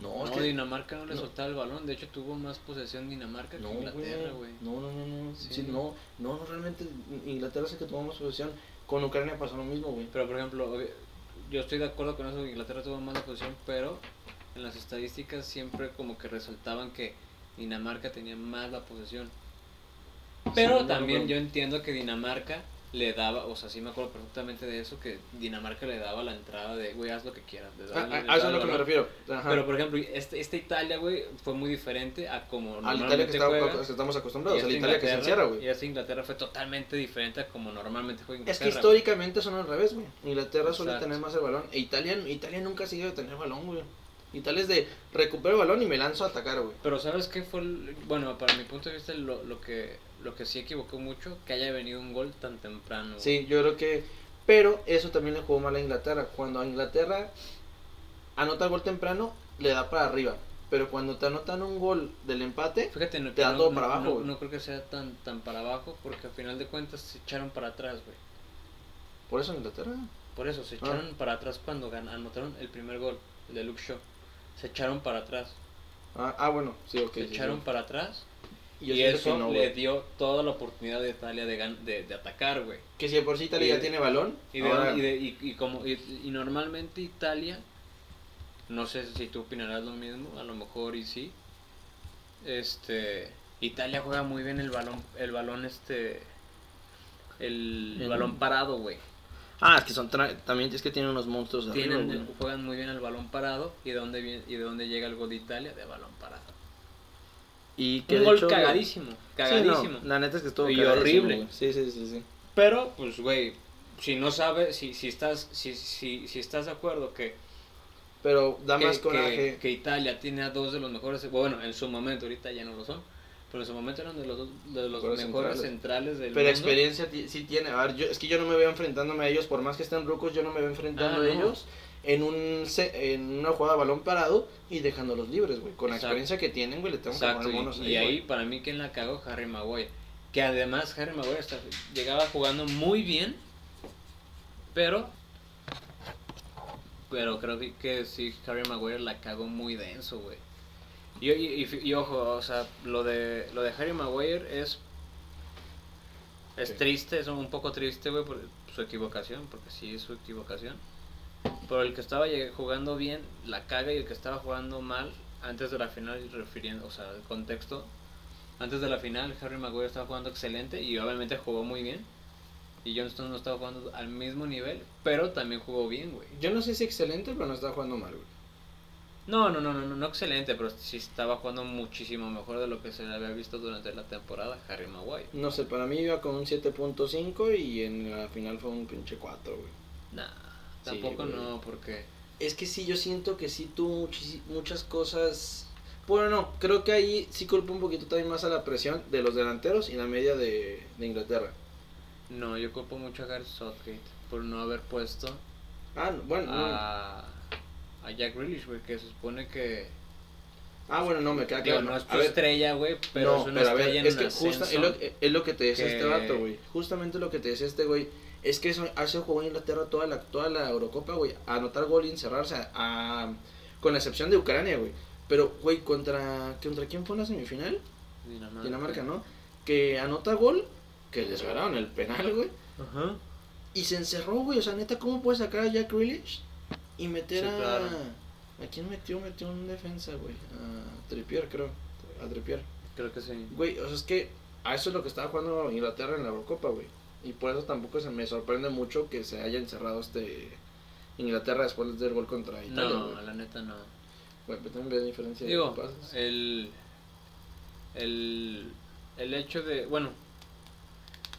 No, No, es que... Dinamarca no le no. soltaba el balón. De hecho, tuvo más posesión Dinamarca que Inglaterra, güey. No, no, no, no. Sí. Sí, no, no, no, realmente Inglaterra es el que tomó más posesión. Con Ucrania pasó lo mismo, güey. Pero, por ejemplo, yo estoy de acuerdo con eso. que Inglaterra tuvo más la posición, pero en las estadísticas siempre como que resaltaban que Dinamarca tenía más la posesión. Pero Sí, no, también no. yo entiendo que Dinamarca le daba, o sea, sí me acuerdo perfectamente de eso, que Dinamarca le daba la entrada de, güey, haz lo que quieras. Ah, ah, a eso es a lo que me refiero. Ajá. Pero, por ejemplo, este, esta Italia, güey, fue muy diferente a como Al Italia que, normalmente está- juega. que estamos acostumbrados, esta al Italia que se encierra, güey. Y esta Inglaterra fue totalmente diferente a como normalmente juega Es Inglaterra. que güey. históricamente son al revés, güey. Inglaterra suele tener más el balón. E Italia, Italia nunca ha sido de tener balón, güey. Italia es de recupero el balón y me lanzo a atacar, güey. Pero ¿sabes qué fue? el- bueno, para mi punto de vista, lo, lo, que, lo que sí equivocó mucho, que haya venido un gol tan temprano. güey. Sí, yo creo que. Pero eso también le jugó mal a Inglaterra. Cuando a Inglaterra anota gol temprano, le da para arriba. Pero cuando te anotan un gol del empate, Fíjate, no, Te da no- todo no- para abajo, no, güey. no creo que sea tan, tan para abajo, porque al final de cuentas se echaron para atrás, güey. por eso Inglaterra. Por eso, se Ah. echaron para atrás cuando anotaron el primer gol, el de Luke Shaw. Se echaron para atrás. Ah, ah, bueno, sí, ok. se sí, echaron sí. para atrás. Y, yo Y, siento eso no, le dio toda la oportunidad de Italia de, gan- de, de atacar, güey. Que si de por sí Italia y ya de- tiene balón. Y, de- ahora- y, de- y- y como, y, y normalmente Italia, no sé si tú opinarás lo mismo, a lo mejor y sí. Este, Italia juega muy bien el balón, el balón este, el, El- balón parado, güey. Ah, es que son tra- también es que tienen unos monstruos arriba, Tienen, juegan muy bien el balón parado y de dónde viene, y de dónde llega el gol de Italia de balón parado. Y que Un gol hecho- cagadísimo, Sí, cagadísimo. no, la neta es que estuvo Y horrible. Sí, sí, sí, sí. Pero, pues, güey, si no sabes, si, si estás, si, si, si estás de acuerdo que Pero da que, más que- coraje. que Italia tiene a dos de los mejores, bueno, en su momento, ahorita ya no lo son, pero en su momento eran de los, de los Mejores centrales. centrales del Pero mundo. experiencia sí tiene. A ver, yo, es que yo no me veo enfrentándome a ellos, por más que estén rucos, yo no me veo enfrentando Ah, a no. ellos en un en una jugada de balón parado y dejándolos libres, güey. Con la experiencia que tienen, güey, le tengo que Exacto, y, monos y ahí güey. para mí quien la cagó Harry Maguire, que además Harry Maguire hasta llegaba jugando muy bien, pero pero creo que, que sí Harry Maguire la cagó muy denso, güey. Y, y, y- y ojo, o sea, lo de lo de Harry Maguire es es Sí. triste, es un poco triste, güey, por su equivocación, porque sí es su equivocación. Pero el que estaba jugando bien la caga y el que estaba jugando mal antes de la final, refiriendo, o sea, el contexto, antes de la final Harry Maguire estaba jugando excelente y obviamente jugó muy bien. Y Johnston no estaba jugando al mismo nivel, pero también jugó bien, güey. Yo no sé si excelente, pero no está jugando mal, güey. No, no, no, no, no, no excelente, pero sí estaba jugando muchísimo mejor de lo que se le había visto durante la temporada Harry Maguire. No sé, para mí iba con un 7.5 y en la final fue un pinche 4, güey. Nah, tampoco no, porque Es que sí, yo siento que sí tuvo muchas cosas. Bueno, no, creo que ahí sí culpo un poquito también más a la presión de los delanteros y la media de, de Inglaterra. no, yo culpo mucho a Gareth Southgate por no haber puesto Ah, no, bueno, no. A, a Jack Grealish, güey, que se supone que Ah, bueno, no, me queda claro. no es tu a estrella, güey, pero no, es una pero a ver, es que justa, es, lo, ascenso. es lo que te decía este vato, güey. Justamente lo que te decía este güey. Es que eso hace jugó en Inglaterra toda la, toda la Eurocopa, güey. A anotar gol y encerrarse. A, con la excepción de Ucrania, güey. Pero, güey, ¿contra, ¿contra quién fue en la semifinal? Dinamarca. Dinamarca, ¿no? Que anota gol, que les ganaron el penal, güey. Ajá. Y se encerró, güey. O sea, neta, ¿cómo puedes sacar a Jack Grealish y meter Sí, a. claro. ¿A quién metió? Metió un defensa, güey. A Trippier, creo. A Trippier. Creo que sí. Güey, o sea, es que a eso es lo que estaba jugando Inglaterra en la Eurocopa, güey. Y por eso tampoco se me sorprende mucho que se haya encerrado este Inglaterra después del gol contra Italia, No, güey. la neta no. Güey, pero también ve diferencia Digo, de pases. el, el, el hecho de, bueno,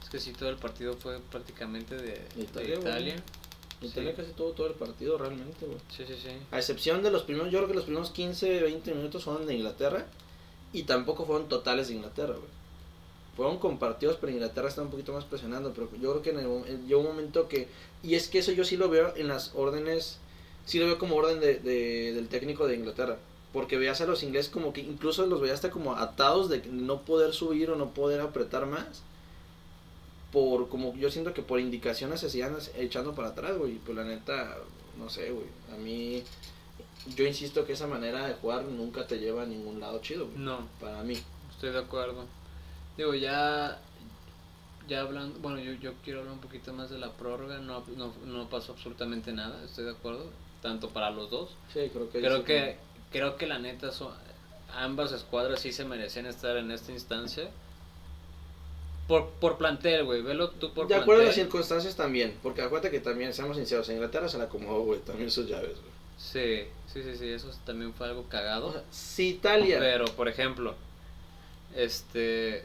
es que sí, todo el partido fue prácticamente de, de Italia, Italia. Güey. Italia sí. casi todo, todo el partido realmente, güey. Sí, sí, sí. A excepción de los primeros, yo creo que los primeros 15, 20 minutos fueron de Inglaterra. Y tampoco fueron totales de Inglaterra, güey. Fueron compartidos, pero Inglaterra está un poquito más presionando. Pero yo creo que en el, en- llegó un momento que... Y es que eso yo sí lo veo en las órdenes... Sí lo veo como orden de, de- del técnico de Inglaterra. Porque veías a los ingleses como que incluso los veías hasta como atados de no poder subir o no poder apretar más. Por, como yo siento que por indicaciones se sigan echando para atrás, güey. Pues la neta, no sé, güey. A mí, yo insisto que esa manera de jugar nunca te lleva a ningún lado chido, güey. No, Para mí. estoy de acuerdo. Digo, ya ya hablando, bueno, yo, yo quiero hablar un poquito más de la prórroga, no, no, no pasó absolutamente nada, estoy de acuerdo, tanto para los dos. Sí, creo que... Creo que, creo que la neta, son, ambas escuadras sí se merecían estar en esta instancia. Por, por plantel, güey, velo tú por De acuerdo a las plantel. circunstancias también, porque acuérdate que también, seamos sinceros, a Inglaterra se la acomodó, güey, también sus llaves, güey. Sí, sí, sí, sí, eso también fue algo cagado. O sea, si Italia... Pero, por ejemplo, este.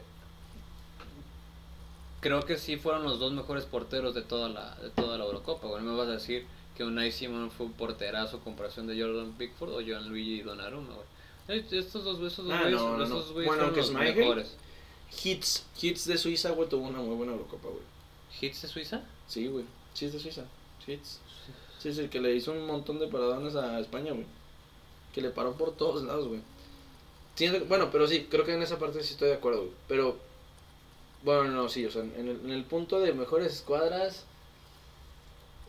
Creo que sí fueron los dos mejores porteros de toda la, de toda la Eurocopa. Bueno, me vas a decir que Unai Simon fue un porterazo comparación de Jordan Pickford o Joan Luigi Donnarumma, güey. Estos dos, esos dos Ah, güeyes, no, no, esos no. güeyes Bueno, fueron los Schmeichel- mejores. Hits, Hits de Suiza, güey, tuvo una muy buena Eurocopa, güey. ¿Hits de Suiza? Sí, güey. Hits de Suiza. Hits. Sí, sí, que le hizo un montón de paradones a España, güey. Que le paró por todos lados, güey. Bueno, pero sí, creo que en esa parte sí estoy de acuerdo, güey. Pero, bueno, no, sí, o sea, en el, en el punto de mejores escuadras,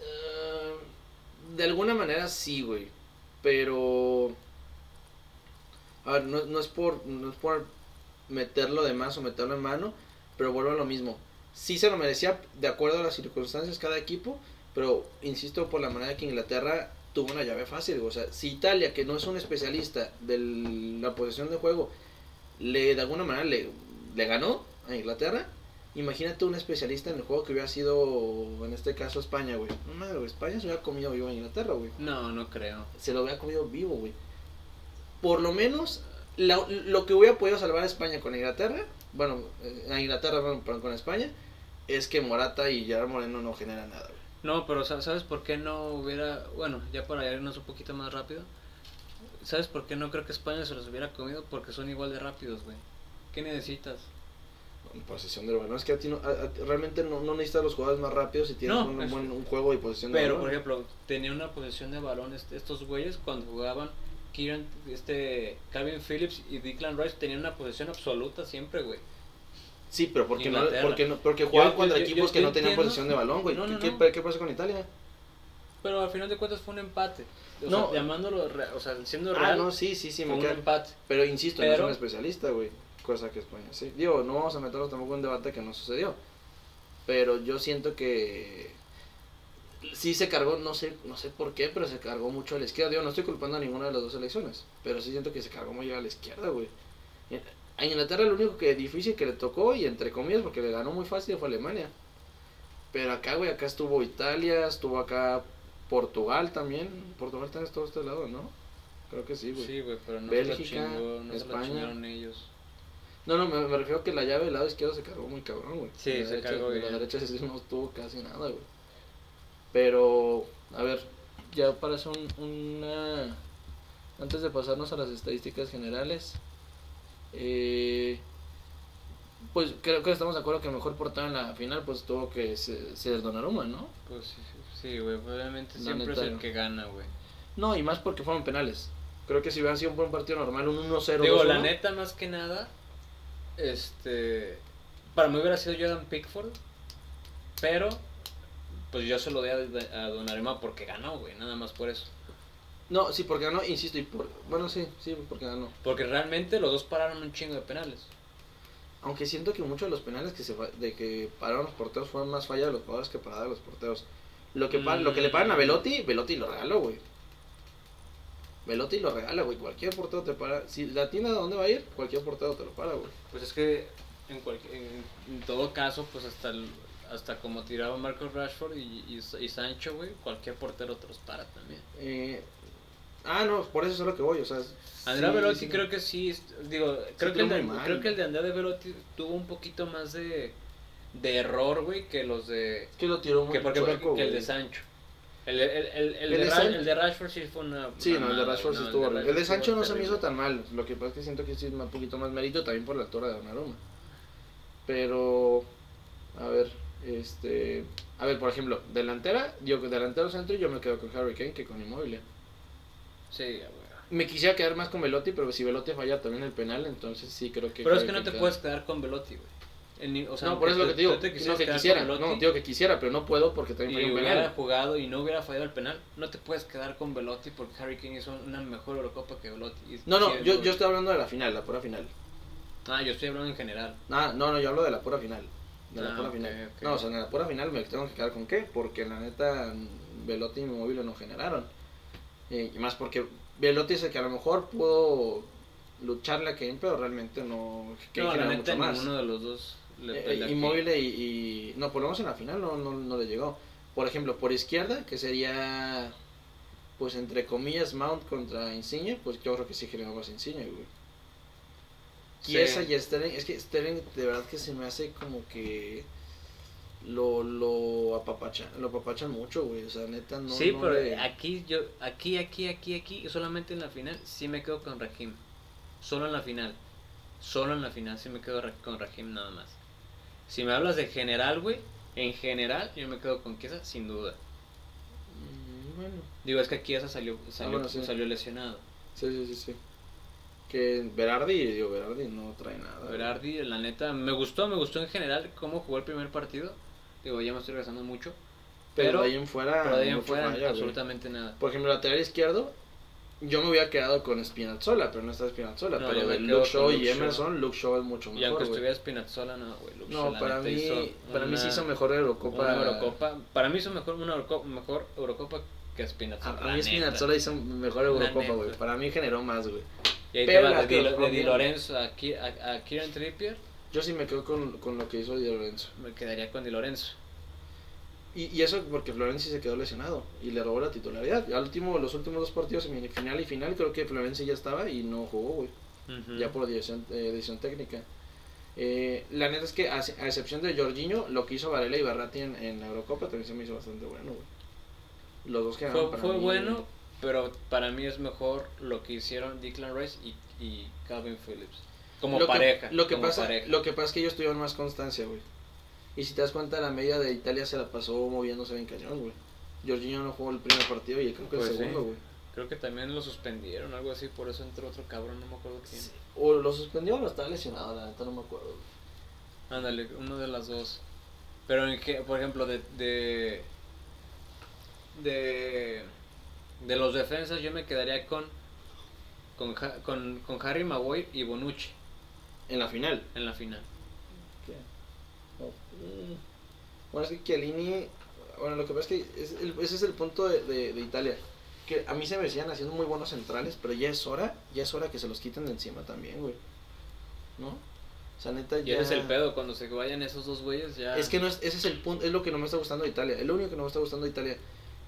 eh, de alguna manera sí, güey. Pero, a ver, no, no es por, no es por meterlo de más o meterlo en mano, pero vuelvo a lo mismo. Sí se lo merecía de acuerdo a las circunstancias cada equipo, pero insisto por la manera que Inglaterra tuvo una llave fácil. O sea, si Italia, que no es un especialista de la posesión de juego, le de alguna manera le, le ganó a Inglaterra, imagínate un especialista en el juego que hubiera sido, en este caso, España, güey. No güey, España se hubiera comido vivo a Inglaterra, güey No, no creo. se lo hubiera comido vivo, güey. Por lo menos, la- lo que hubiera podido salvar a España con Inglaterra, bueno, eh, a Inglaterra perdón, con España, es que Morata y Gerard Moreno no generan nada. No, pero sa- ¿sabes por qué no hubiera... Bueno, ya para irnos un poquito más rápido. ¿Sabes por qué no creo que España se los hubiera comido? Porque son igual de rápidos, güey. ¿Qué necesitas? Posesión del balón. Es que a ti no- a- a- realmente no, no necesitas los jugadores más rápidos si tienes No, un, es- buen un juego de posesión de Pero, balón. por ejemplo, tenía una posesión de balón est- estos güeyes cuando jugaban Kieran, este, Calvin Phillips y Declan Rice tenían una posesión absoluta siempre, güey. Sí, pero porque no, porque no, porque jugaban contra yo- equipos yo- que no tenían entiendo. posesión de balón, güey. No, no, ¿Qué, qué, qué pasó con Italia? Pero al final de cuentas fue un empate. O No. sea, llamándolo, o sea, siendo Ah, real, no, sí, sí, sí, fue me un empate. Pero insisto, no es Pero- un especialista, güey. Cosa que España sí. Digo, no vamos a meternos tampoco en un debate que no sucedió. Pero yo siento que sí se cargó, no sé, no sé por qué, pero se cargó mucho a la izquierda. Digo, no estoy culpando a ninguna de las dos selecciones. Pero sí siento que se cargó muy a la izquierda, güey. A Inglaterra lo único que difícil que le tocó, y entre comillas, porque le ganó muy fácil, fue Alemania. Pero acá, güey, acá estuvo Italia, estuvo acá Portugal también. Portugal también estuvo a este lado, ¿no? Creo que sí, güey. Sí, güey, pero no Bélgica, se chingó, no se España. chingaron ellos. No, no, me, me refiero que la llave del lado izquierdo se cargó muy cabrón, güey. Sí, la se derecha- cargó de La derecha sí no estuvo casi nada, güey. Pero, a ver, ya para hacer un, una... Antes de pasarnos a las estadísticas generales, eh, pues creo que estamos de acuerdo que mejor portado en la final pues tuvo que se- ser Donnarumma, ¿no? Pues sí, sí, güey, obviamente La siempre neta, es el que gana, güey. No, y más porque fueron penales. Creo que si hubiera sido un buen partido normal, un 1-0. Digo, 2-1, la neta, más que nada, este, para mí hubiera sido Jordan Pickford, pero, pues yo se lo doy a, a Donnarumma porque ganó, güey, nada más por eso. No, sí, porque ganó, insisto, y por... Bueno, sí, sí, porque ganó. Porque realmente los dos pararon un chingo de penales. Aunque siento que muchos de los penales que se fa- de que pararon los porteros fueron más falla de los jugadores que parada de los porteros. Lo que, pa- lo que le paran a Mm. Velotti, Velotti lo regaló, güey. Velotti lo regala, güey. Cualquier portero te para. Si la tiene a dónde va a ir, cualquier portero te lo para, güey. Pues es que en, cualquier, en, en todo caso, pues hasta el- hasta como tiraba Marcos Rashford y, y, y Sancho, güey, cualquier portero te los para también. Eh, ah, no, por eso es a lo que voy, o sea. Andrea sí, Velotti sí. creo que sí, digo, creo, que el de, mal. creo que el de Andrea de Velotti tuvo un poquito más de, de error, güey, que los de... Que lo tiró muy Que por ejemplo, chueco, que el de. Sancho. El, el, el, el, de de Ra- San- el de Rashford sí fue una... Sí, no, el de Rashford sí no, estuvo. El de Sancho no se me hizo tan mal. Lo que pasa es que siento que sí es un poquito más mérito también por la altura de Donnarumma. Pero, a ver, este. A ver, por ejemplo, delantera, yo delantero centro, yo me quedo con Harry Kane que con Inmóvil. Sí, güey. Me quisiera quedar más con Velotti, pero si Velotti falla también el penal, entonces sí creo que. Pero es que no te queda. puedes quedar con Velotti, güey. O sea, no, por eso es lo que te digo. te no, que quisiera. No, digo que quisiera, pero no puedo porque también fue un hubiera penal. jugado y no hubiera fallado el penal, no te puedes quedar con Velotti porque Harry Kane hizo una mejor Eurocopa que Velotti. No, no, sí, yo, yo estoy hablando de la final, la pura final. Ah, yo estoy hablando en general. Ah, no, no, yo hablo de la pura final. De la Ah, pura final. No, o sea, en la pura final me tengo que quedar con qué, porque la neta Velotti y Móvil no generaron. Eh, y más porque Velotti es el que a lo mejor pudo lucharle a Kane, pero realmente no. Kane no, neta, mucho más. ninguno de los dos le Eh. Inmóvil y, y- No, por lo menos en la final no, no, no le llegó. Por ejemplo, por izquierda, que sería. Pues entre comillas, Mount contra Insigne, pues yo creo que sí generó más Insigne, güey. Sí. Chiesa y Sterling, es que Sterling de verdad que se me hace como que. Lo, lo apapachan, lo apapachan mucho, güey. O sea, neta, no. sí, no pero le- aquí, yo, aquí, aquí, aquí, aquí, solamente en la final, sí me quedo con Rahim. Solo en la final. Solo en la final sí me quedo con Rahim nada más. Si me hablas de general, güey, en general yo me quedo con Chiesa sin duda. Mm, Bueno, Digo, es que Chiesa salió, salió, bueno, sí. salió lesionado. sí, sí, sí. sí. Que Berardi, digo, Berardi no trae nada. güey. Berardi, la neta, me gustó, me gustó en general cómo jugó el primer partido. Digo, ya me estoy regresando mucho. Pero, Pero, de ahí en fuera. pero de ahí en fuera, falla, güey. absolutamente nada. Por ejemplo, lateral izquierdo, yo me hubiera quedado con Spinazzola, pero no está Spinazzola. No, pero de Luke Shaw y. Emerson, Luke Shaw es mucho Y mejor. aunque güey. estuviera Spinazzola, no, güey. Luke No, Shaw, para mí, hizo para mí sí una- hizo mejor Eurocopa. Una Eurocopa. Para mí hizo mejor una Eurocopa, mejor Eurocopa que Spinazzola. a mí. Spinazzola hizo mejor Eurocopa, güey. Para mí generó más, güey. Y ahí Pero te de, Di, de. Lorenzo a, Ki- a, a Kieran Trippier. Yo sí me quedo con, con lo que hizo Di Lorenzo. Me quedaría con Di Lorenzo. Y, y eso porque Florenzi se quedó lesionado y le robó la titularidad. Al último, los últimos dos partidos, final y final, creo que Florenzi ya estaba y no jugó, güey. Ya por decisión, eh, decisión técnica. Eh, la neta es que, a, a excepción de Jorginho, lo que hizo Varela y Barrati en, en la Eurocopa también se me hizo bastante bueno, güey. Los dos quedaron Fue, para fue mí- bueno, pero para mí es mejor lo que hicieron Declan Rice y, y Calvin Phillips. Como lo que- pareja. lo, que como pasa, pareja. lo que pasa es que ellos tuvieron más constancia, güey. Y si te das cuenta, la media de Italia se la pasó moviéndose bien cañón, güey. Jorginho no jugó el primer partido y creo que Pues el sí. segundo, güey. Creo que también lo suspendieron, algo así, por eso entró otro cabrón, no me acuerdo quién. O lo suspendió o lo estaba lesionado, la neta no me acuerdo. Ándale, uno de las dos. Pero, en que, por ejemplo, de, de. De. De los defensas, yo me quedaría con. Con, con, con Harry Maguire y Bonucci En la final. en la final. Oh, mm. Bueno, es que Chiellini, bueno, lo que pasa es que es el- ese es el punto de, de- de Italia. Que a mí se me decían haciendo muy buenos centrales, pero ya es hora, ya es hora que se los quiten de encima también, güey. ¿No? O sea, neta, ya... es el pedo, cuando se vayan esos dos güeyes ya... Es que no es, ese es el punto, es lo que no me está gustando de Italia. Es lo único que no me está gustando de Italia.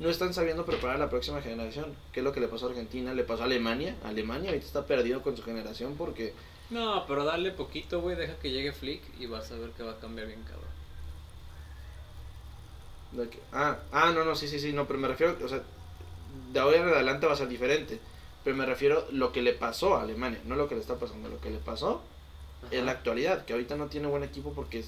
No están sabiendo preparar a la próxima generación. ¿Qué es lo que le pasó a Argentina? Le pasó a Alemania. Alemania ahorita está perdido con su generación porque No, pero dale poquito, güey, deja que llegue Flick y vas a ver que va a cambiar bien, cabrón. Que- ah, ah, no, no, sí, sí, sí, no, pero me refiero, o sea, de ahora en adelante va a ser diferente. Pero me refiero lo que le pasó a Alemania, no lo que le está pasando, lo que le pasó en Ajá. la actualidad, que ahorita no tiene buen equipo porque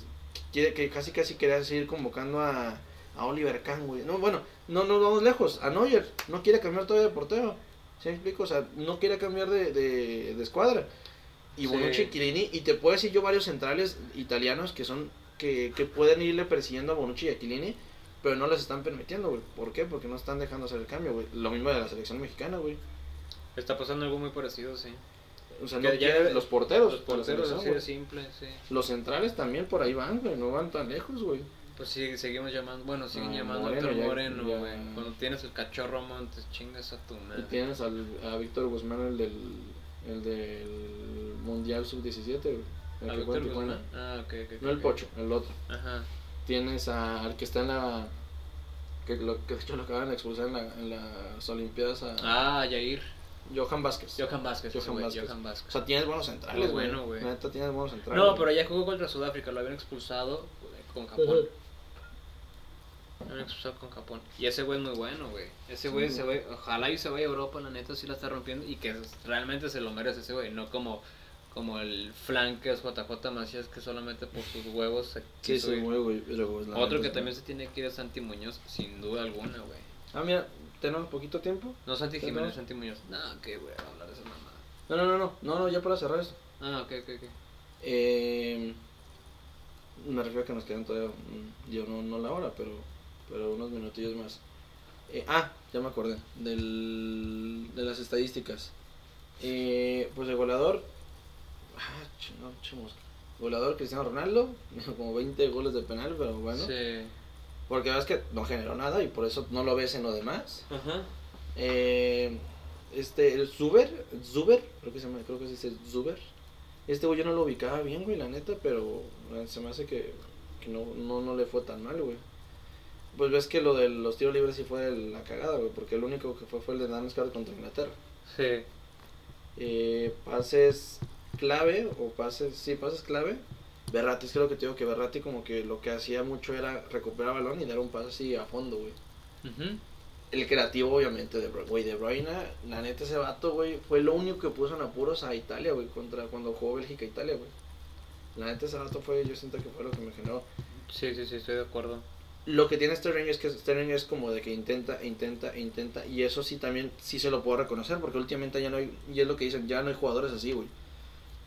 quiere que casi casi quería seguir convocando a, a Oliver Kahn, güey. No, bueno, no nos vamos lejos, a Neuer, no quiere cambiar todavía de portero. ¿Sí me explico? O sea, no quiere cambiar de, de, de escuadra. Y Sí. Bonucci y Chiellini, y te puedo decir yo varios centrales italianos que son que, que pueden irle persiguiendo a Bonucci y a Chiellini, pero no les están permitiendo, güey. ¿Por qué? Porque no están dejando hacer el cambio, güey. Lo mismo de la selección mexicana, güey. Está pasando algo muy parecido, sí. O sea, no ya los porteros. Los porteros así de simple, sí. Los centrales también por ahí van, güey. No van tan lejos, güey. Pues sí, seguimos llamando, bueno, siguen Ah, llamando Moreno, a Héctor Moreno, ya- güey. Cuando tienes el cachorro Montes, chingas a tu Y madre. tienes al, a Víctor Guzmán, el del, el del Mundial Sub-17, güey. El ¿A que Víctor. Guzmán? Ah, ok, ok. No el. Pocho, el otro. Ajá. Tienes a, al que está en la... Que lo que de hecho lo acaban de expulsar en, la, en las Olimpiadas a Ah, Yair. Johan Vázquez. Johan Vázquez, Johan Vázquez. Johan O sea, tienes buenos centrales, Muy bueno, güey. Neta, tienes buenos centrales. No, pero ya jugó contra Sudáfrica, lo habían expulsado con Japón. Habían expulsado con Japón. Y ese güey es muy bueno, güey. Ese güey Sí. se ve, ojalá y se vaya a Europa, la neta sí la está rompiendo y que realmente se lo merece ese güey, no como como el flan que es JJ Macías que solamente por sus huevos se Sí, sí, güey, güey. pero, la Otro que también se tiene que ir es Santi Muñoz, sin duda alguna, güey. Ah, mira, tenemos poquito tiempo. No Santi ¿Sí, Jiménez, no? Santi Muñoz. No, que güey, hablar de esa mamada. No, no, no, no, no, no, ya para cerrar esto. Ah, ok, ok, ok. Eh, Me refiero a que nos quedan todavía, mm, yo no, no la hora, pero, pero unos minutillos más. Eh, ah, ya me acordé, del, de las estadísticas. Eh, pues el goleador, ah, chingón, chemos. Goleador Cristiano Ronaldo, como 20 goles de penal, pero bueno. Sí. Porque ves que no generó nada y por eso no lo ves en lo demás. Ajá. Eh, este, el Zuber, Zuber, creo que se llama, creo que se dice Zuber. Este güey yo no lo ubicaba bien, güey, la neta, pero eh, se me hace que, que no, no, no le fue tan mal, güey. Pues ves que lo de los tiros libres sí fue la cagada, güey, porque el único que fue fue el de Damsgaard contra Inglaterra. Sí. Eh, pases clave, o pases, sí, pases clave. Berratti, es que lo que te digo que Berratti como que lo que hacía mucho era recuperar balón y dar un pase así a fondo, güey. El creativo, obviamente, de güey, de Bruyne, la neta, ese vato, güey, fue lo único que puso en apuros a Italia, güey, contra cuando jugó Bélgica-Italia, güey. La neta, ese vato fue, yo siento que fue lo que me generó. Sí, sí, sí, estoy de acuerdo. Lo que tiene Sterling es que Sterling es como de que intenta, intenta, intenta, y eso sí también, sí se lo puedo reconocer, porque últimamente ya no hay, y es lo que dicen, ya no hay jugadores así, güey.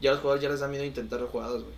Ya los jugadores ya les da miedo intentar jugadas, güey.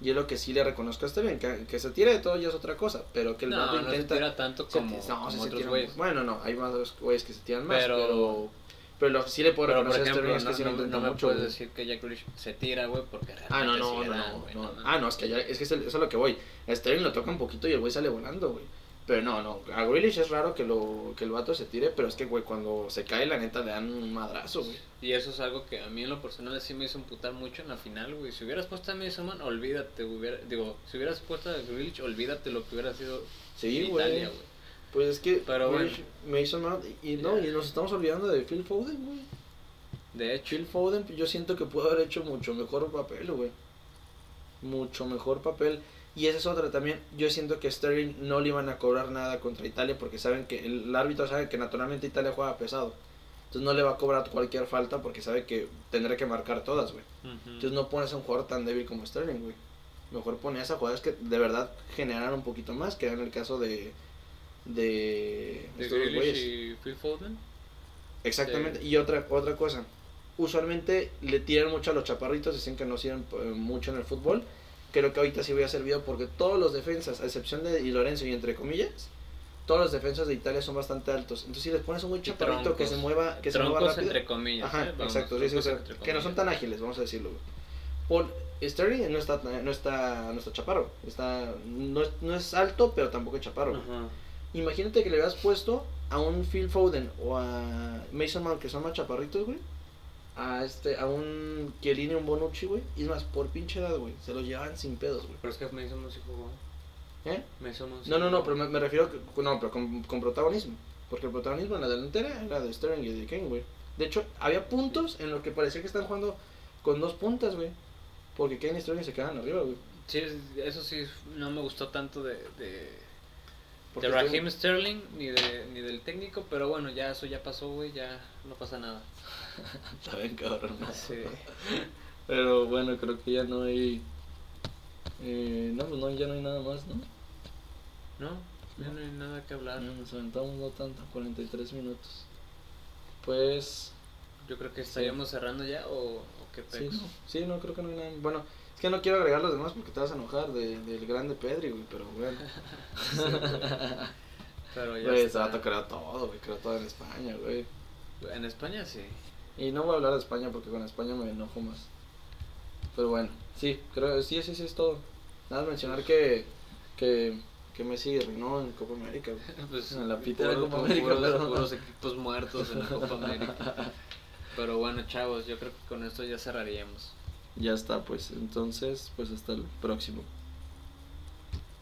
Y es lo que sí le reconozco a Sterling, que, que se tire de todo ya es otra cosa, pero que el No, vato no se intenta... tira tanto Se como, ti- no, como se otros güeyes. Bueno, no, hay más güeyes que se tiran más, Pero- pero... Pero, lo sí le puedo Pero, por reconocer a ejemplo, Sterling no, es que sí no- intenta no me mucho, puedes decir que Jack Grealish se tira, güey, porque Ah, no, realmente no, sí no, da, no, güey, no. no, Ah, no, es que ya, es que eso es a lo que voy. A Sterling lo toca un poquito y el güey sale volando, güey. Pero no, no, a Grealish es raro que, lo, que el vato se tire, pero es que, güey, cuando se cae, la neta, le dan un madrazo, güey. Y eso es algo que a mí en lo personal sí me hizo emputar mucho en la final, güey. Si hubieras puesto a Mason Man, olvídate, hubiera, digo, si hubieras puesto a Grealish, olvídate lo que hubiera sido Sí, Italia, güey. Pues es que Pero Grealish, Mason Mount, y, y no, y nos estamos olvidando de Phil Foden, güey. De hecho, Phil Foden, yo siento que pudo haber hecho mucho mejor papel, güey. Mucho mejor papel. Y esa es otra también. Yo siento que Sterling no le iban a cobrar nada contra Italia porque saben que el árbitro sabe que naturalmente Italia juega pesado. Entonces no le va a cobrar cualquier falta porque sabe que tendrá que marcar todas, güey. Entonces no pones a un jugador tan débil como Sterling, güey. Mejor pones a jugadores que de verdad generan un poquito más, que en el caso de. De. estos dos güeyes. y Phil Foden. Exactamente. Y otra otra cosa. Usualmente le tiran mucho a los chaparritos, dicen que no sirven eh, mucho en el fútbol. Creo que ahorita sí voy a servido porque todos los defensas, a excepción de Di Lorenzo y entre comillas, todos los defensas de Italia son bastante altos. Entonces si les pones un buen chaparrito que troncos. se mueva, que se mueva rápido. entre comillas. Ajá, ¿eh? Vamos, exacto, sí, sí, o sea, que no son tan ágiles, vamos a decirlo. Paul Sterling no está, no está, no está chaparro, está, no, es- no es alto, pero tampoco es chaparro. Ajá. Imagínate que le hubieras puesto a un Phil Foden o a Mason Mount, que son más chaparritos, güey. A este, a un Chiellini, un Bonucci, güey. Y es más, por pinche edad, güey. Se los llevaban sin pedos, güey. Pero es que Mason no sí jugó. ¿Eh? Mason sí No, no, no, pero me, me refiero, que, no, pero con, con protagonismo. Porque el protagonismo en la delantera era de Sterling y de Kane, güey. De hecho, había puntos en los que parecía que están jugando con dos puntas, güey. Porque Kane y Sterling se quedan arriba, güey. Sí, eso sí no me gustó tanto de, de Raheem Sterling ni, de, ni del técnico, pero bueno, ya eso ya pasó, güey, ya no pasa nada. Está bien, cabrón. ¿no? Sí. Pero bueno, creo que ya no hay. Eh, no, pues no, ya no hay nada más, ¿no? No, ya no hay nada que hablar. No, nos aventamos no tanto, 43 minutos. Pues. Yo creo que estaríamos cerrando ya o, o qué Sí pex? no, sí, no, creo que no hay nada. Bueno, es que no quiero agregar los demás porque te vas a enojar de, del grande Pedri, güey, pero bueno. Pero ya Güey, está. vato creó todo, güey, creó todo en España, güey. En España sí. Y no voy a hablar de España porque con España me enojo más. Pero bueno, sí, creo, sí, sí, sí, es todo. Nada, más mencionar que, que, que Messi reinó en Copa América, güey. Pues, En la pita de puro- Copa América, puros, pero- puros equipos muertos en la Copa América. Pero bueno, chavos, yo creo que con esto ya cerraríamos. Ya está, pues, entonces, pues hasta el próximo.